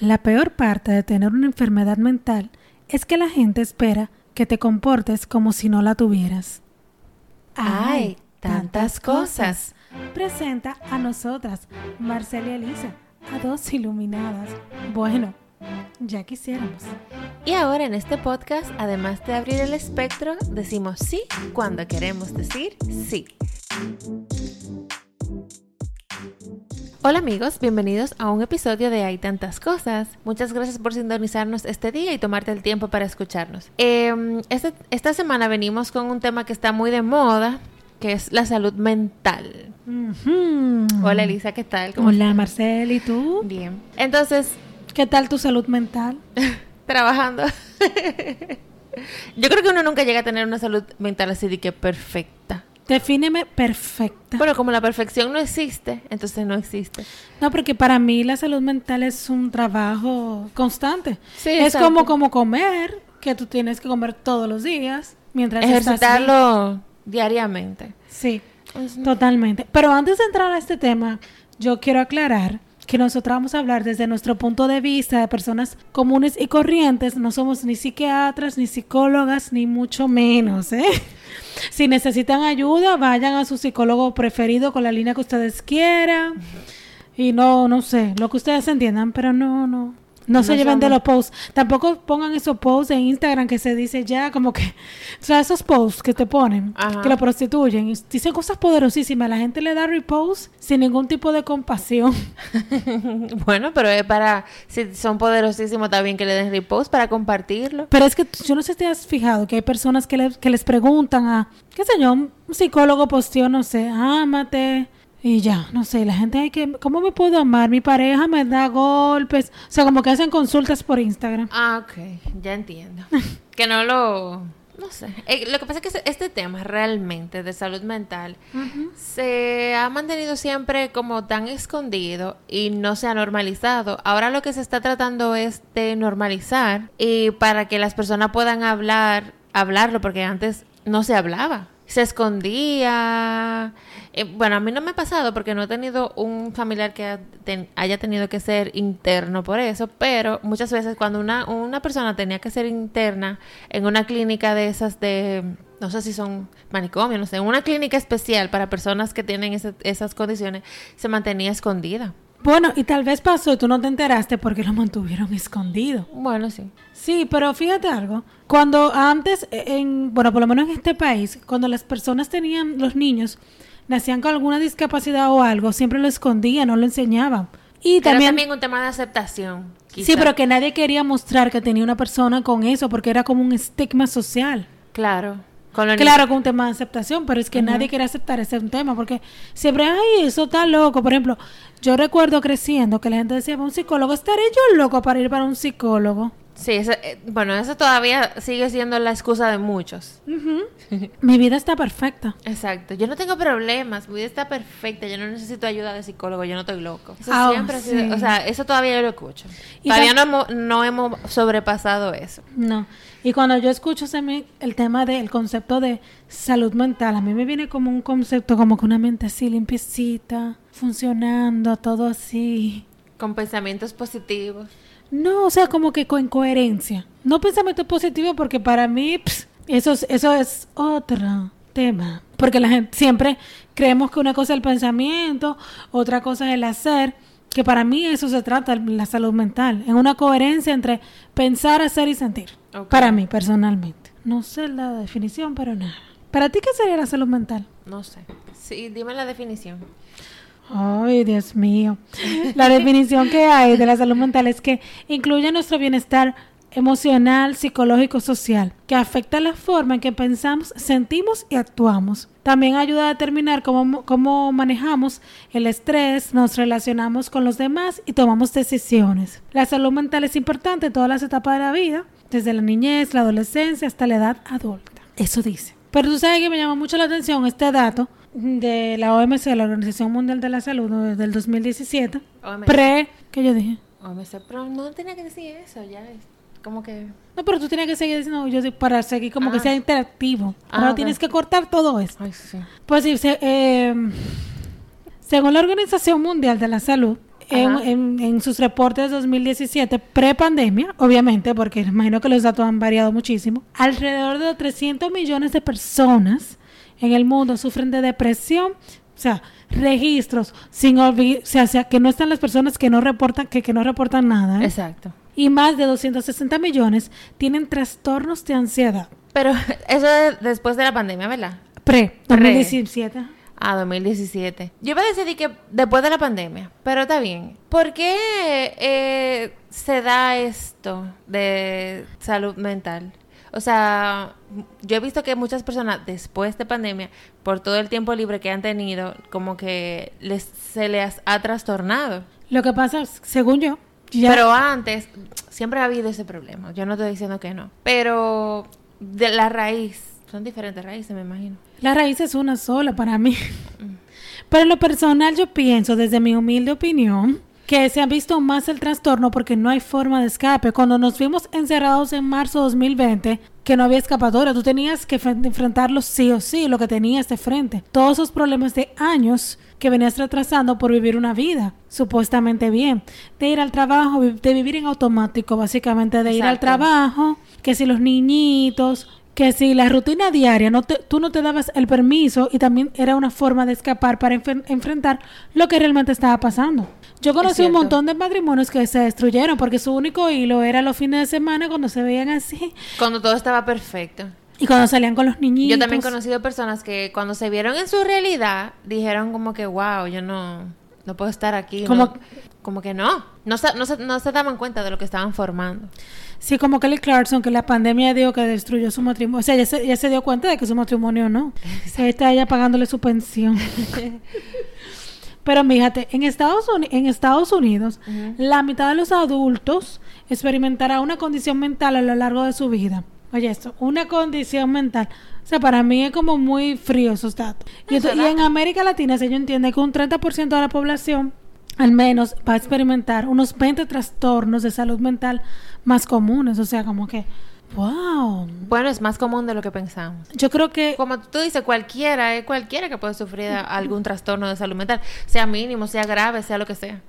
La peor parte de tener una enfermedad mental es que la gente espera que te comportes como si no la tuvieras. ¡Ay, tantas cosas! Presenta a nosotras, Marcela y Elisa, a dos iluminadas. Bueno, ya quisiéramos. Y ahora en este podcast, además de abrir el espectro, decimos sí cuando queremos decir sí. Hola amigos, bienvenidos a un episodio de Hay tantas cosas. Muchas gracias por sintonizarnos este día y tomarte el tiempo para escucharnos. Em, este, esta semana venimos con un tema que está muy de moda, que es la salud mental. Hola Elisa, ¿qué tal? Hola Marcel, ¿y tú? Bien. Entonces... ¿Qué tal tu salud mental? Trabajando. Yo creo que uno nunca llega a tener una salud mental así de que perfecta. Defíneme perfecta. Bueno, como la perfección no existe, entonces no existe. No, porque para mí la salud mental es un trabajo constante. Sí, es como, como comer, que tú tienes que comer todos los días. Mientras Ejercitarlo diariamente. Sí, totalmente. Pero antes de entrar a este tema, yo quiero aclarar que nosotros vamos a hablar desde nuestro punto de vista de personas comunes y corrientes. No somos ni psiquiatras, ni psicólogas, ni mucho menos, ¿eh? Si necesitan ayuda, vayan a su psicólogo preferido con la línea que ustedes quieran. Y no, no sé, lo que ustedes entiendan, pero no, no. No, se lleven de los posts. Tampoco pongan esos posts en Instagram que se dice ya como que... O sea, esos posts que te ponen, que lo prostituyen. Dicen cosas poderosísimas. La gente le da repost sin ningún tipo de compasión. bueno, pero es para... Si son poderosísimos, está bien que le den repost para compartirlo. Pero es que yo no sé si te has fijado que hay personas que, que les preguntan a... ¿Qué sé yo? Un psicólogo posteó, no sé, ámate y ya, no sé, la gente hay que, ¿cómo me puedo amar? Mi pareja me da golpes, o sea, como que hacen consultas por Instagram. Ah, ok, ya entiendo. que no lo, no sé. Eh, lo que pasa es que este tema realmente de salud mental se ha mantenido siempre como tan escondido y no se ha normalizado. Ahora lo que se está tratando es de normalizar y para que las personas puedan hablar, hablarlo, porque antes no se hablaba se escondía. Eh, bueno, a mí no me ha pasado porque no he tenido un familiar que haya tenido que ser interno por eso, pero muchas veces cuando una, una persona tenía que ser interna en una clínica de esas de, no sé si son manicomios, no sé, en una clínica especial para personas que tienen esas condiciones, se mantenía escondida. Bueno, y tal vez pasó y tú no te enteraste porque lo mantuvieron escondido. Bueno, sí. Sí, pero fíjate algo. Cuando antes, e, en, bueno, por lo menos en este país, cuando las personas tenían, los niños, nacían con alguna discapacidad o algo, siempre lo escondían, no lo enseñaban. Y también, también un tema de aceptación. Sí, pero que nadie quería mostrar que tenía una persona con eso porque era como un estigma social. Claro claro, con un tema de aceptación, pero es que nadie quiere aceptar ese tema porque siempre, ay, eso está loco. Por ejemplo, yo recuerdo creciendo que la gente decía, un psicólogo, ¿estaré yo loco para ir para un psicólogo? Sí, eh, bueno, eso todavía sigue siendo la excusa de muchos. mi vida está perfecta. Exacto. Yo no tengo problemas, mi vida está perfecta, yo no necesito ayuda de psicólogo, yo no estoy loco. Eso ah, siempre ha sido, o sea, eso todavía yo lo escucho. todavía no hemos, no hemos sobrepasado eso. No. Y cuando yo escucho el tema del concepto de salud mental, a mí me viene como un concepto como que una mente así limpiecita, funcionando, todo así. Con pensamientos positivos. No, o sea, como que con coherencia. No pensamiento positivo porque para mí eso, es, eso es otro tema. Porque la gente siempre creemos que una cosa es el pensamiento, otra cosa es el hacer. Que para mí eso se trata, la salud mental. En una coherencia entre pensar, hacer y sentir. Para mí, personalmente. No sé la definición, pero nada. ¿Para ti qué sería la salud mental? No sé. Sí, dime la definición. Ay, Dios mío. La definición que hay de la salud mental es que incluye nuestro bienestar emocional, psicológico, social, que afecta la forma en que pensamos, sentimos y actuamos. También ayuda a determinar cómo, cómo, manejamos el estrés, nos relacionamos con los demás y tomamos decisiones. La salud mental es importante en todas las etapas de la vida, desde la niñez, la adolescencia hasta la edad adulta. Eso dice. Pero tú sabes que me llama mucho la atención este dato de la OMC, la Organización Mundial de la Salud, del 2017. Pre, ¿qué yo dije? OMC, pero no tenía que decir eso, ya es como que... No, pero tú tienes que seguir diciendo, yo para seguir como que ah. sea interactivo. Ah, Ahora tienes que cortar todo esto. Ay, sí. Pues sí, eh, según la Organización Mundial de la Salud, en, en- en sus reportes de 2017, pre-pandemia, obviamente, porque imagino que los datos han variado muchísimo, alrededor de 300 millones de personas en el mundo sufren de depresión. O sea, registros sin olvidar, o sea, o sea, que no están las personas que no reportan, que, que no reportan nada. ¿eh? Exacto. Y más de 260 millones tienen trastornos de ansiedad. Pero eso es después de la pandemia, ¿verdad? Pre, Pre. 2017. Ah, 2017. Yo a decir que después de la pandemia, pero está bien. ¿Por qué eh, se da esto de salud mental? O sea, yo he visto que muchas personas después de pandemia, por todo el tiempo libre que han tenido, como que les, se les ha trastornado. Lo que pasa, es, según yo, ya Pero antes, siempre ha habido ese problema. Yo no estoy diciendo que no. Pero de la raíz, son diferentes raíces, me imagino. La raíz es una sola para mí. Pero en lo personal yo pienso, desde mi humilde opinión, que se ha visto más el trastorno porque no hay forma de escape. Cuando nos vimos encerrados en marzo de 2020, que no había escapatoria, tú tenías que fe- enfrentarlo sí o sí, lo que tenías de frente. Todos esos problemas de años que venías retrasando por vivir una vida supuestamente bien, de ir al trabajo, de vivir en automático, básicamente, de ir al trabajo, que si los niñitos, que si la rutina diaria, no te- tú no te dabas el permiso y también era una forma de escapar para enfrentar lo que realmente estaba pasando. Yo conocí un montón de matrimonios que se destruyeron porque su único hilo era los fines de semana cuando se veían así Cuando todo estaba perfecto. y cuando salían con los niñitos. Yo también he conocido personas que cuando se vieron en su realidad dijeron como que, wow, yo no, no puedo estar aquí. Como- no". como que no. No se, no, se, no se daban cuenta de lo que estaban formando. Sí, como Kelly Clarkson, que la pandemia dio que destruyó su matrimonio. O sea, ella se, ella se dio cuenta de que su matrimonio no. Ahí está ella pagándole su pensión. Pero fíjate, en Estados, Uni- en Estados Unidos, la mitad de los adultos experimentará una condición mental a lo largo de su vida. Oye, esto, una condición mental. O sea, para mí es como muy frío esos datos. Y, Eso y en América Latina se yo entiende que un 30% de la población al menos va a experimentar unos 20 trastornos de salud mental más comunes. O sea, como que, wow. Bueno, es más común de lo que pensamos. Yo creo que Como tú dices, cualquiera, es cualquiera que puede sufrir algún trastorno de salud mental, sea mínimo, sea grave, sea lo que sea.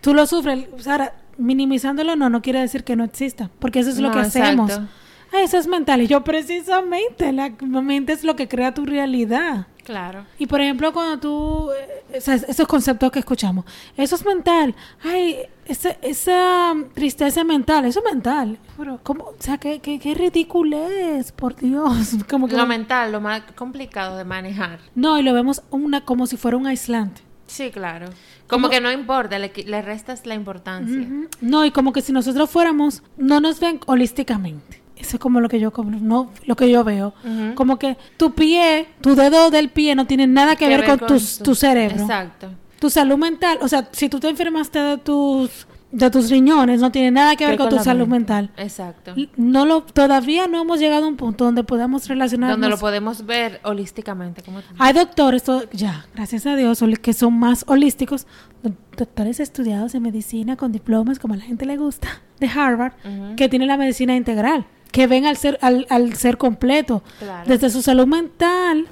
tú lo sufres. Ahora, minimizándolo no, no quiere decir que no exista. Porque eso es lo que hacemos. exacto. Ah, eso es mental. Y yo precisamente, la mente es lo que crea tu realidad. Claro. Y por ejemplo, cuando tú, eh, o sea, esos conceptos que escuchamos, eso es mental. Ay, esa, esa tristeza mental, eso es mental. Pero, ¿cómo? O sea, qué, qué, qué ridiculez, por Dios. Como que Lo mental, lo más complicado de manejar. no, y lo vemos una como si fuera un aislante. Sí, claro. Como que no importa, le, le restas la importancia. No, y como que si nosotros fuéramos, no nos ven holísticamente. Eso es como lo que yo como- no, lo que yo veo. Como que tu pie, tu dedo del pie no tiene nada que, ver, con, tus- tu- tu cerebro. Exacto. Tu salud mental, o sea, si tú te enfermaste de tus de tus riñones, no tiene nada que ver Que con tu salud mente. mental. Exacto. No lo todavía no hemos llegado a un punto donde podamos relacionarnos. Donde lo podemos ver holísticamente. Hay doctores, to- ya, gracias a Dios, que son más holísticos, do- doctores estudiados en medicina con diplomas, como a la gente le gusta, de Harvard, que tienen la medicina integral, que ven al ser, al, al ser completo, Claro. desde su salud mental,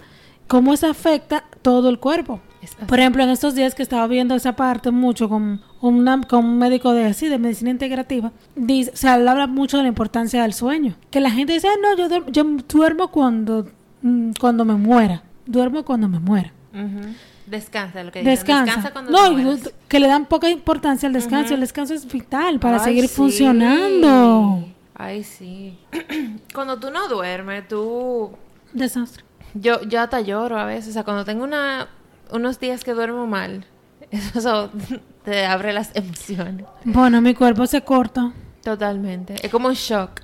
cómo eso afecta todo el cuerpo. Por ejemplo, en estos días que estaba viendo esa parte mucho con, una, con un médico de así, de medicina integrativa, dice, o sea, él habla mucho de la importancia del sueño. Que la gente dice, "Ah, no, yo, duermo- yo duermo cuando, mm, cuando me muera. Duermo cuando me muera. Ujú. Descansa, lo que dicen. Descansa. cuando no, te que le dan poca importancia al descanso. El descanso es vital para Ay, seguir sí. funcionando. Ay, sí. cuando tú no duermes, tú... Desastre. Yo, yo hasta lloro a veces. O sea, cuando tengo una, unos días que duermo mal, eso te abre las emociones. Bueno, mi cuerpo se corta. Totalmente. Es como un shock.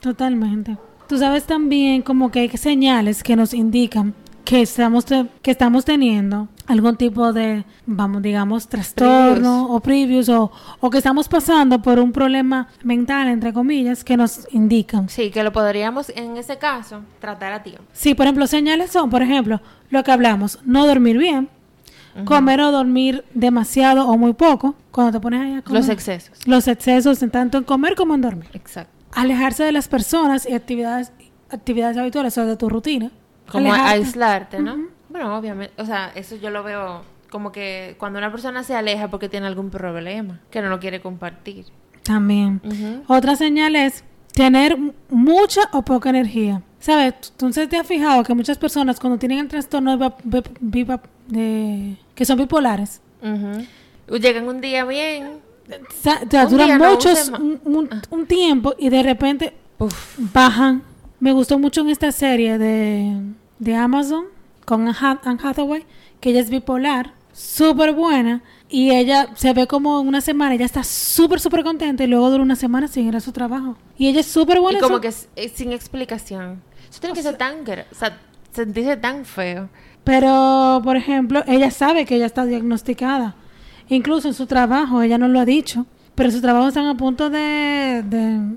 Totalmente. Tú sabes también como que hay señales que nos indican que estamos, que estamos teniendo algún tipo de, vamos, digamos, trastorno o previews o, o que estamos pasando por un problema mental, entre comillas, que nos indican. Sí, que lo podríamos, en ese caso, tratar a tiempo. Sí, por ejemplo, señales son, por ejemplo, lo que hablamos, no dormir bien, comer o dormir demasiado o muy poco, cuando te pones ahí a comer. Los excesos. Los excesos, en tanto en comer como en dormir. Exacto. Alejarse de las personas y actividades, actividades habituales o de tu rutina. Como Alejarte. aislarte, ¿no? Bueno, obviamente. O sea, eso yo lo veo como que cuando una persona se aleja porque tiene algún problema, que no lo quiere compartir. También. Otra señal es tener mucha o poca energía. ¿Sabes? Entonces te has fijado que muchas personas cuando tienen el trastorno de, que son bipolares, llegan un día bien, duran muchos, un, tiempo y de repente bajan. Me gustó mucho en esta serie de, de Amazon con Anne Hathaway, que ella es bipolar, súper buena. Y ella se ve como una semana, ella está súper, súper contenta y luego dura una semana sin ir a su trabajo. Y ella es súper buena. Y como que sin explicación. Eso tiene que ser tan, o sea, sentirse tan feo. Pero, por ejemplo, ella sabe que ella está diagnosticada. Incluso en su trabajo, ella no lo ha dicho, pero en su trabajo están a punto de, de,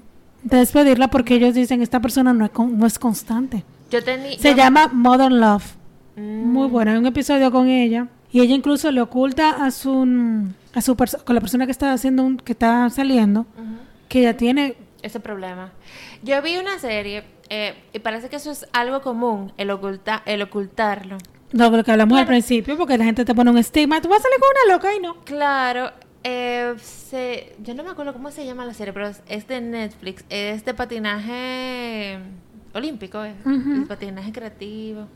despedirla porque ellos dicen, esta persona no es, no es constante. Yo tenía... Se llama Modern Love. Muy buena. Hay un episodio con ella y ella incluso le oculta a su a su con la persona que está haciendo un, que está saliendo que ella tiene ese problema. Yo vi una serie eh, y parece que eso es algo común el oculta el ocultarlo. No, lo que hablamos al principio, porque la gente te pone un estigma, tú vas a salir con una loca y no. Claro, eh, se, yo no me acuerdo cómo se llama la serie, pero es de Netflix, es de patinaje olímpico, es, patinaje creativo.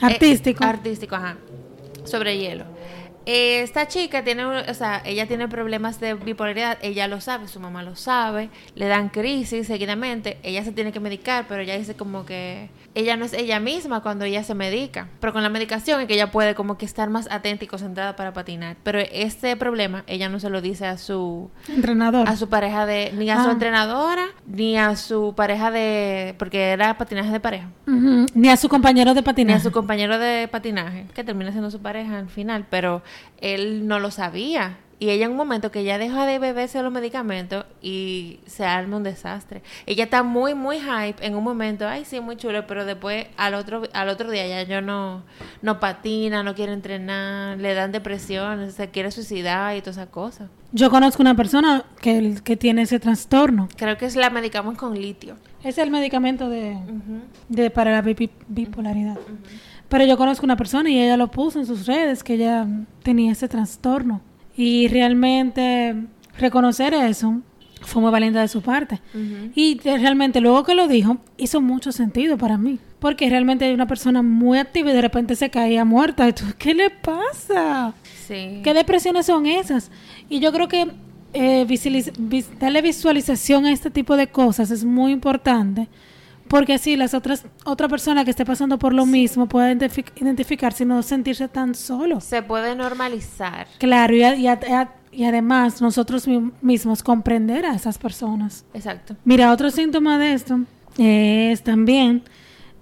Artístico. Eh, artístico, ajá sobre hielo. Esta chica tiene, o sea, ella tiene problemas de bipolaridad, ella lo sabe, su mamá lo sabe, le dan crisis seguidamente, ella se tiene que medicar, pero ella dice como que ella no es ella misma cuando ella se medica, pero con la medicación es que ella puede como que estar más atenta y concentrada para patinar, pero este problema ella no se lo dice a su entrenador, a su pareja de, ni a su ah. entrenadora, ni a su pareja de, porque era patinaje de pareja, ni a su compañero de patinaje, ni a su compañero de patinaje, que termina siendo su pareja al final, pero él no lo sabía. Y ella en un momento que ya deja de beberse los medicamentos y se arma un desastre. Ella está muy, muy hype en un momento, ay, sí, muy chulo, pero después al otro, al otro día ya yo no, no patina, no quiere entrenar, le dan depresión, se quiere suicidar y todas esas cosas. Yo conozco una persona que, que tiene ese trastorno. Creo que es la medicamos con litio. Es el medicamento de, de para la bipolaridad. Pero yo conozco una persona y ella lo puso en sus redes que ella tenía ese trastorno. Y realmente reconocer eso fue muy valiente de su parte. Y realmente luego que lo dijo, hizo mucho sentido para mí. Porque realmente hay una persona muy activa y de repente se caía muerta. Y tú, ¿qué le pasa? Sí. ¿Qué depresiones son esas? Y yo creo que eh, darle visualización a este tipo de cosas es muy importante porque así las otras otra persona que esté pasando por lo mismo puede identificarse y no sentirse tan solo. Se puede normalizar. Claro, y, y, además nosotros mismos comprender a esas personas. Exacto. Mira, otro síntoma de esto es también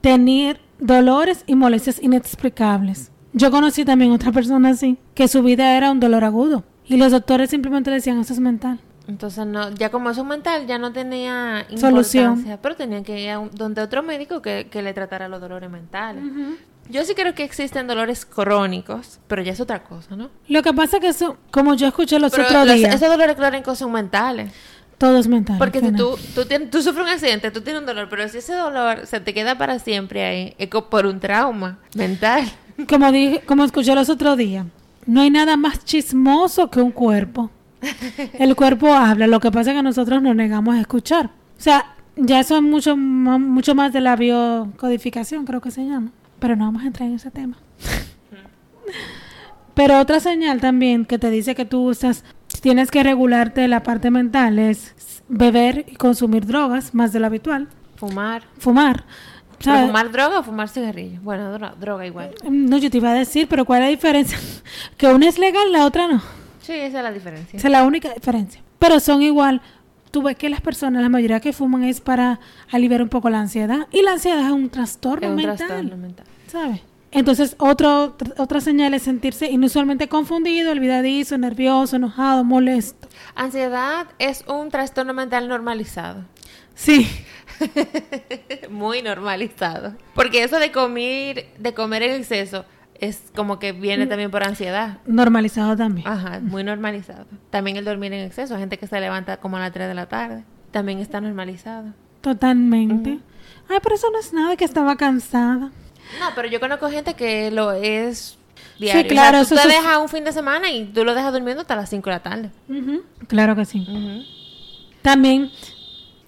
tener dolores y molestias inexplicables. Yo conocí también otra persona así, que su vida era un dolor agudo. Y los doctores simplemente decían, eso es mental. Entonces, no, ya como eso mental, ya no tenía solución. Pero tenía que ir a donde otro médico que, le tratara los dolores mentales. Yo sí creo que existen dolores crónicos, pero ya es otra cosa, ¿no? Lo que pasa es que eso, como yo escuché los otros días... Esos dolores crónicos son mentales. Todos mentales. Porque si tú, tú, tú sufres un accidente, tú tienes un dolor, pero si ese dolor se te queda para siempre ahí, es por un trauma mental. Como dije, como escuché los otros días, no hay nada más chismoso que un cuerpo. El cuerpo habla, lo que pasa es que nosotros nos negamos a escuchar. O sea, ya eso es mucho, mucho más de la biocodificación, creo que se llama. Pero no vamos a entrar en ese tema. Pero otra señal también que te dice que tú estás, tienes que regularte la parte mental es beber y consumir drogas más de lo habitual. Fumar. Fumar. ¿Fumar droga o fumar cigarrillo? Bueno, droga igual. No, yo te iba a decir, pero ¿cuál es la diferencia? que una es legal, la otra no. Sí, esa es la diferencia. Esa es la única diferencia. Pero son igual. Tú ves que las personas, la mayoría que fuman es para aliviar un poco la ansiedad. Y la ansiedad es un trastorno, es un trastorno mental. ¿Sabes? Entonces, otro, otra señal es sentirse inusualmente confundido, olvidadizo, nervioso, enojado, molesto. Ansiedad es un trastorno mental normalizado. Sí. Muy normalizado. Porque eso de comer, de comer en exceso es como que viene también por ansiedad. Normalizado también. Ajá, muy normalizado. También el dormir en exceso, gente que se levanta como a las 3 de la tarde, también está normalizado. Totalmente. Ay, pero eso no es nada que estaba cansada. No, pero yo conozco gente que lo es diario. Sí, claro, O sea, tú eso te dejas un fin de semana y tú lo dejas durmiendo hasta las 5 de la tarde. Claro que sí. También,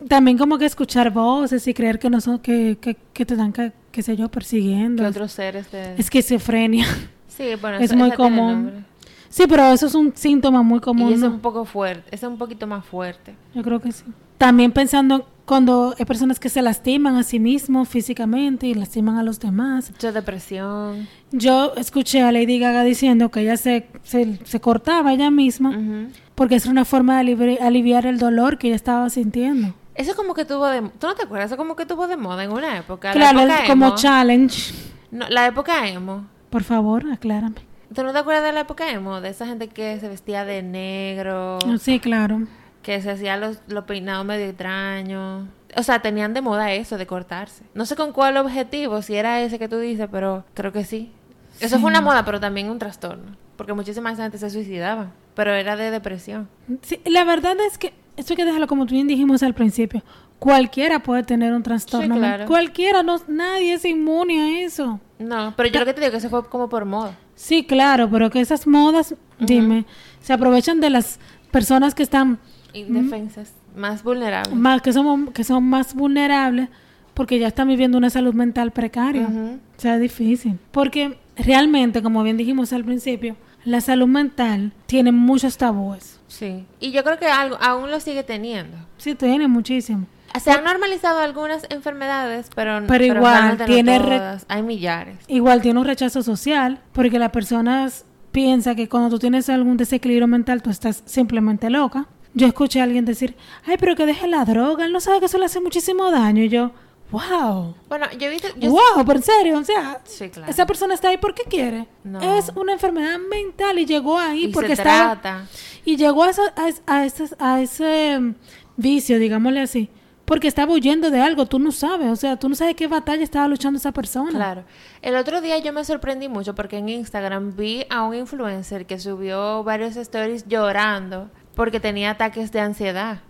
también como que escuchar voces y creer que no son, que, que, que te dan, que, qué sé yo, persiguiendo. Que otros seres te... Esquizofrenia. Sí, bueno, es esa- muy común. Sí, pero eso es un síntoma muy común. Y eso ¿no? es un poco fuerte, eso es un poquito más fuerte. Yo creo que sí. También pensando cuando hay personas que se lastiman a sí mismos físicamente y lastiman a los demás. Mucha depresión. Yo escuché a Lady Gaga diciendo que ella se, se, se cortaba ella misma Ujú. porque es una forma de alivi- aliviar el dolor que ella estaba sintiendo. Eso como que tuvo de... ¿Tú no te acuerdas? Eso como que tuvo de moda en una época. La Claro, época es como emo. challenge. No, la época emo. Por favor, aclárame. ¿Tú no te acuerdas de la época emo? De esa gente que se vestía de negro, Sí, claro. que se hacía los, los peinados medio extraños. O sea, tenían de moda eso, de cortarse. No sé con cuál objetivo, si era ese que tú dices, pero creo que sí. Eso Sí. fue una moda, pero también un trastorno. Porque muchísima gente se suicidaba. Pero era de depresión. Sí, la verdad es que esto hay que dejarlo como tú bien dijimos al principio. Cualquiera puede tener un trastorno. Sí, claro. Cualquiera, no, nadie es inmune a eso. No, pero yo lo que te digo que eso fue como por moda. Sí, claro, pero que esas modas, dime, se aprovechan de las personas que están Indefensas, más vulnerables. más, que son, que son más vulnerables porque ya están viviendo una salud mental precaria. O sea, es difícil. Porque realmente, como bien dijimos al principio, la salud mental tiene muchos tabúes. Sí. Y yo creo que algo, aún lo sigue teniendo. Sí, tiene muchísimo. Se han normalizado algunas enfermedades, pero, Pero igual, tiene todas. Hay millares. Igual tiene un rechazo social porque las personas piensan que cuando tú tienes algún desequilibrio mental tú estás simplemente loca. Yo escuché a alguien decir, ay, pero que deje la droga, él no sabe que eso le hace muchísimo daño. Y yo, wow, Bueno, yo he visto... Yo wow, pero en serio, o sea, Sí, claro. esa persona está ahí porque quiere. No. Es una enfermedad mental y llegó ahí y porque se trata. Y llegó a, esa- a, es- a ese, a ese mm, vicio, digámosle así, porque estaba huyendo de algo, tú no sabes, o sea, tú no sabes qué batalla estaba luchando esa persona. Claro. El otro día yo me sorprendí mucho porque en Instagram vi a un influencer que subió varios stories llorando porque tenía ataques de ansiedad.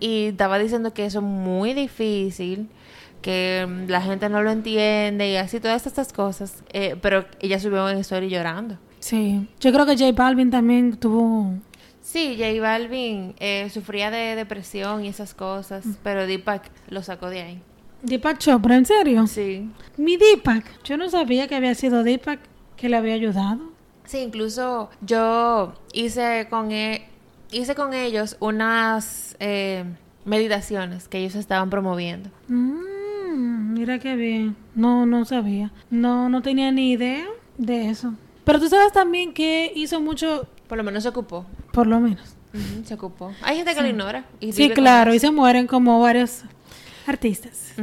Y estaba diciendo que eso es muy difícil, que mm, la gente no lo entiende y así todas estas cosas. Eh, pero ella subió una story llorando. Sí, yo creo que J Balvin también tuvo... Sí, J Balvin eh, sufría de depresión y esas cosas, pero Deepak lo sacó de ahí. Deepak Chopra, ¿en serio? Sí. Mi Deepak, yo no sabía que había sido Deepak que le había ayudado. Sí, incluso yo hice con, e- hice con ellos unas eh, meditaciones que ellos estaban promoviendo. Mm, mira qué bien. No, no sabía. No, no tenía ni idea de eso. Pero tú sabes también que hizo mucho, Por lo menos se ocupó. por lo menos. Se ocupó. Hay gente que lo ignora. Y Sí, claro, y se mueren como varios artistas.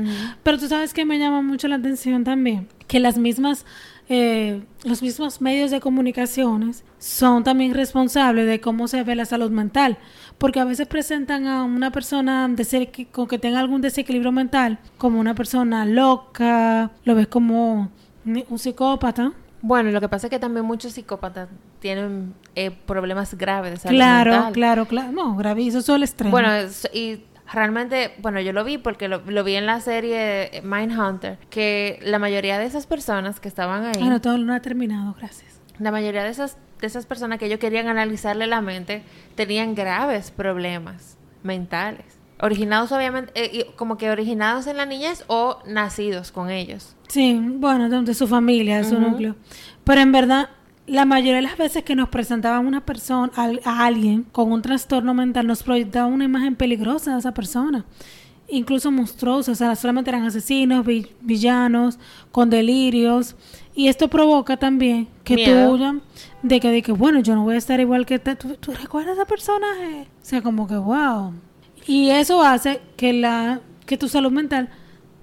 Pero tú sabes que me llama mucho la atención también que las mismas, eh, los mismos medios de comunicaciones son también responsables de cómo se ve la salud mental, porque a veces presentan a una persona desequi- con que tenga algún desequilibrio mental como una persona loca, lo ves como un psicópata. Bueno, lo que pasa es que también muchos psicópatas tienen eh, problemas graves de salud Claro, mental. claro, claro. No, gravísimo, eso es el extremo. Bueno, y realmente, bueno, yo lo vi porque lo, lo vi en la serie Mindhunter, que la mayoría de esas personas que estaban ahí, Ah, no, todo no ha terminado, gracias. la mayoría de esas, de esas personas que ellos querían analizarle la mente, tenían graves problemas mentales. Originados obviamente, eh, como que originados en la niñez o nacidos con ellos. Sí, bueno, de, de su familia, de su núcleo. Pero en verdad, la mayoría de las veces que nos presentaban una persona, a alguien con un trastorno mental, nos proyectaban una imagen peligrosa de esa persona. Incluso monstruosa, o sea, solamente eran asesinos, vi- villanos, con delirios. Y esto provoca también que Miedo. tú, de que, de que, bueno, yo no voy a estar igual que te- ¿Tú, tú recuerdas a ese personaje? O sea, como que, wow. Y eso hace que, la, que tu salud mental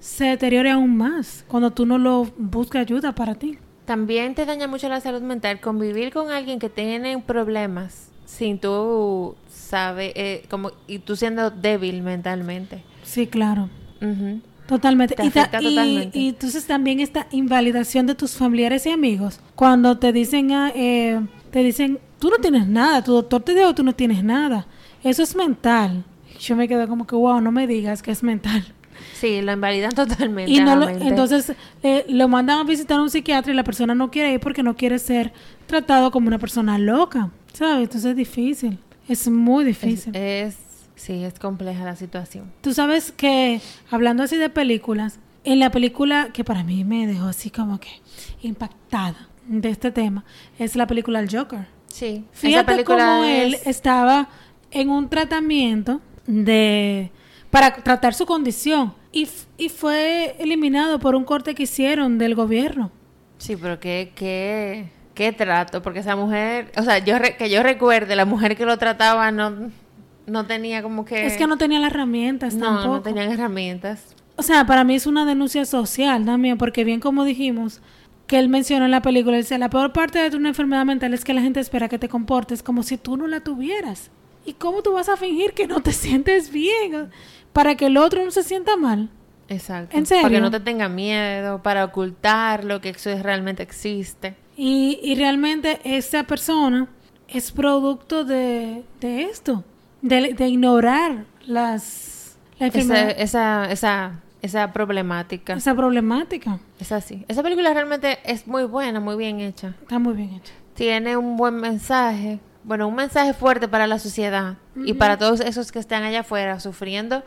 se deteriore aún más cuando tú no lo buscas ayuda para ti. También te daña mucho la salud mental convivir con alguien que tiene problemas sin tú saber, eh, como, y tú siendo débil mentalmente. Sí, claro. Ujú. Totalmente. Te y, ta- afecta y- totalmente. y entonces también esta invalidación de tus familiares y amigos. Cuando te dicen, ah, eh, te dicen, tú no tienes nada, tu doctor te dijo, tú no tienes nada. Eso es mental. Yo me quedo como que, wow, no me digas que es mental. Sí, lo invalidan totalmente. Y no lo- entonces eh, lo mandan a visitar a un psiquiatra y la persona no quiere ir porque no quiere ser tratado como una persona loca, ¿sabes? Entonces es difícil, es muy difícil. es- sí, es compleja la situación. Tú sabes que, hablando así de películas, en la película que para mí me dejó así como que impactada de este tema, es la película El Joker. Sí, Fíjate cómo él es- estaba en un tratamiento de para tratar su condición y, y fue eliminado por un corte que hicieron del gobierno. Sí, pero qué, qué, qué trato, porque esa mujer, o sea, yo re- que yo recuerde, la mujer que lo trataba no, no tenía como que... Es que no tenía las herramientas no, tampoco. no tenían herramientas. O sea, para mí es una denuncia social también, porque bien como dijimos, que él mencionó en la película, él dice, la peor parte de una enfermedad mental es que la gente espera que te comportes como si tú no la tuvieras. ¿Y cómo tú vas a fingir que no te sientes bien para que el otro no se sienta mal? Exacto. ¿En serio? Para que no te tenga miedo, para ocultar lo que eso realmente existe. Y, y realmente esa persona es producto de, de esto, de, de ignorar las, la Esa, esa, esa, esa problemática. esa problemática. Es así. Esa película realmente es muy buena, muy bien hecha. Está muy bien hecha. Tiene un buen mensaje. Bueno, un mensaje fuerte para la sociedad y para todos esos que están allá afuera sufriendo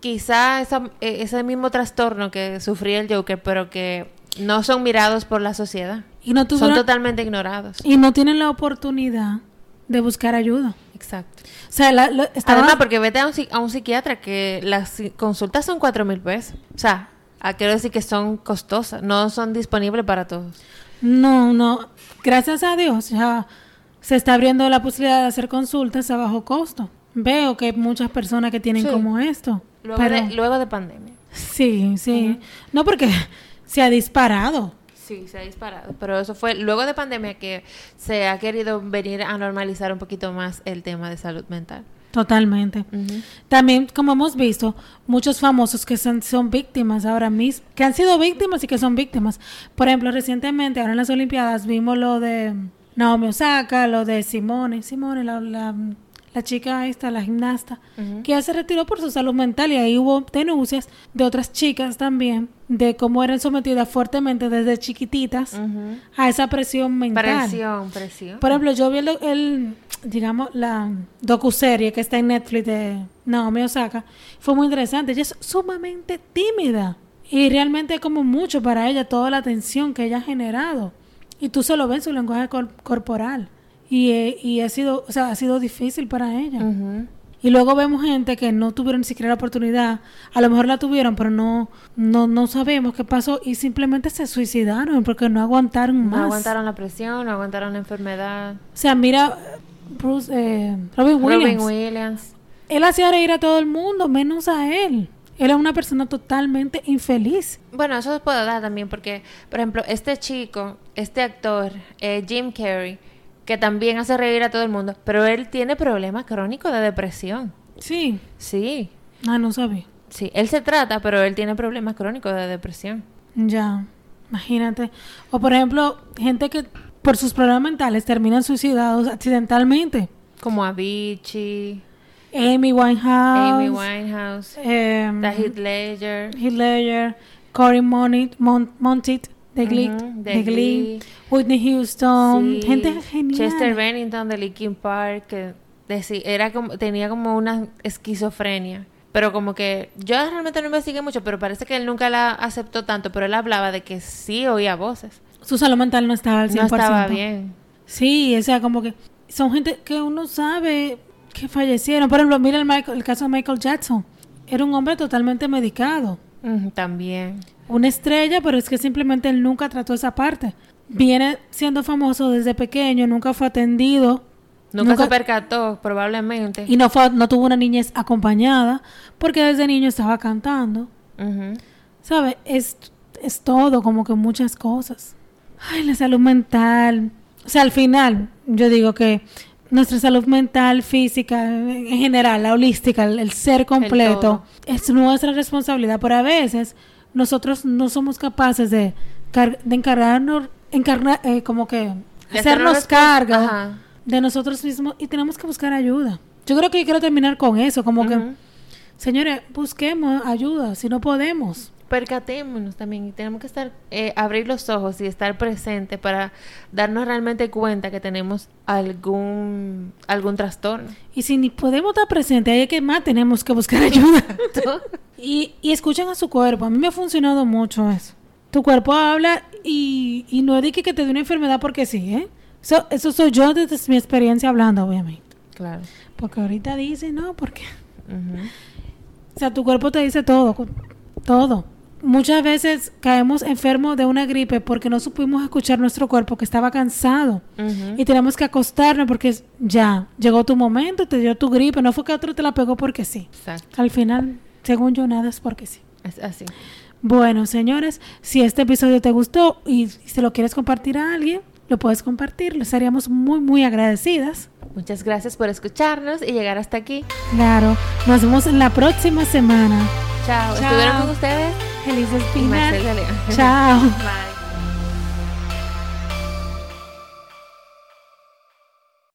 quizá esa- eh, ese mismo trastorno que sufría el Joker, pero que no son mirados por la sociedad. Y no Son totalmente ignorados. y no tienen la oportunidad de buscar ayuda. Exacto. O sea, la, estaba- Además, porque vete a un, a un psiquiatra que las consultas son cuatro mil pesos. O sea, ah, quiero decir que son costosas, no son disponibles para todos. no, no, gracias a Dios ya se está abriendo la posibilidad de hacer consultas a bajo costo. Veo que hay muchas personas que tienen Sí. como esto. Luego, pero, de, luego de pandemia. sí, sí. No porque se ha disparado. Sí, se ha disparado. Pero eso fue luego de pandemia que se ha querido venir a normalizar un poquito más el tema de salud mental. Totalmente. También, como hemos visto, muchos famosos que son, son víctimas ahora mismo, que han sido víctimas y que son víctimas. Por ejemplo, recientemente, ahora en las Olimpiadas, vimos lo de Naomi Osaka, lo de Simone, Simone, la, la, la chica esta, la gimnasta, que ya se retiró por su salud mental y ahí hubo denuncias de otras chicas también, de cómo eran sometidas fuertemente desde chiquititas a esa presión mental. Presión, presión. Por ejemplo, yo vi el, el, digamos, la docuserie que está en Netflix de Naomi Osaka. Fue muy interesante. Ella es sumamente tímida. Y realmente como mucho para ella toda la atención que ella ha generado. Y tú se lo ves en su lenguaje cor- corporal. Y, eh, y ha sido, o sea, ha sido difícil para ella. Y luego vemos gente que no tuvieron ni siquiera la oportunidad, a lo mejor la tuvieron, pero no, no, no sabemos qué pasó y simplemente se suicidaron porque no aguantaron más. No aguantaron la presión, no aguantaron la enfermedad. O sea, mira, Bruce, eh, Robin Williams. Robin Williams. Él hacía reír a todo el mundo, menos a él. Él era una persona totalmente infeliz. Bueno, eso puedo dar también porque, por ejemplo, este chico, este actor, eh, Jim Carrey, que también hace reír a todo el mundo, pero él tiene problemas crónicos de depresión. Sí. Sí, Ah, no sabía. sí, él se trata, pero él tiene problemas crónicos de depresión. Ya, imagínate. O por ejemplo, gente que por sus problemas mentales terminan suicidados accidentalmente. Como Avicii, Amy Winehouse. Amy Winehouse, em, The Heath Ledger. Heath Ledger, Cory Monteith, Mon- Monteith de Glee, de de Glee, Glee. Whitney Houston, Sí, gente genial. Chester Bennington de Linkin Park, que era como, tenía como una esquizofrenia. Pero como que yo realmente no investigué mucho, pero parece que él nunca la aceptó tanto, pero él hablaba de que sí oía voces. Su salud mental no estaba al 100%. No estaba bien. Sí, o sea, como que son gente que uno sabe que fallecieron. Por ejemplo, mira el, Michael- el caso de Michael Jackson. Era un hombre totalmente medicado. También. Una estrella, pero es que simplemente él nunca trató esa parte. Viene siendo famoso desde pequeño, nunca fue atendido. Nunca, Nunca- se percató, probablemente. Y no, fue, no tuvo una niñez acompañada porque desde niño estaba cantando. Ujú. ¿Sabes? Es, es todo, como que muchas cosas. Ay, la salud mental. O sea, al final, yo digo que nuestra salud mental, física, en general, la holística, el, el ser completo, es nuestra responsabilidad. Pero a veces nosotros no somos capaces de, car- de encargarnos, encarna- eh, como que De hacernos carga Ajá. de nosotros mismos y tenemos que buscar ayuda. Yo creo que yo quiero terminar con eso, como que señores, busquemos ayuda si no podemos. Percatémonos también y tenemos que estar, eh, abrir los ojos y estar presentes para darnos realmente cuenta que tenemos algún, algún trastorno. Y si ni podemos estar presentes, ahí es que más tenemos que buscar ayuda. y, y escuchen a su cuerpo. A mí me ha funcionado mucho eso. Tu cuerpo habla y, y no es de que, te dé una enfermedad porque sí, ¿eh? Eso, eso soy yo desde mi experiencia hablando, obviamente. Claro. Porque ahorita dice, no, porque... O sea, tu cuerpo te dice todo, todo. Muchas veces caemos enfermos de una gripe porque no supimos escuchar nuestro cuerpo que estaba cansado. Y tenemos que acostarnos porque ya, llegó tu momento, te dio tu gripe, no fue que otro te la pegó porque sí. Exacto. Al final, según yo, nada es porque sí. Es así. Bueno, señores, si este episodio te gustó y se lo quieres compartir a alguien, lo puedes compartir. Les estaríamos muy, muy agradecidas. Muchas gracias por escucharnos y llegar hasta aquí. Claro, nos vemos en la próxima semana. Chao. Chao. ¿Estuvieron con ustedes? Felices Y León. Chao. Bye.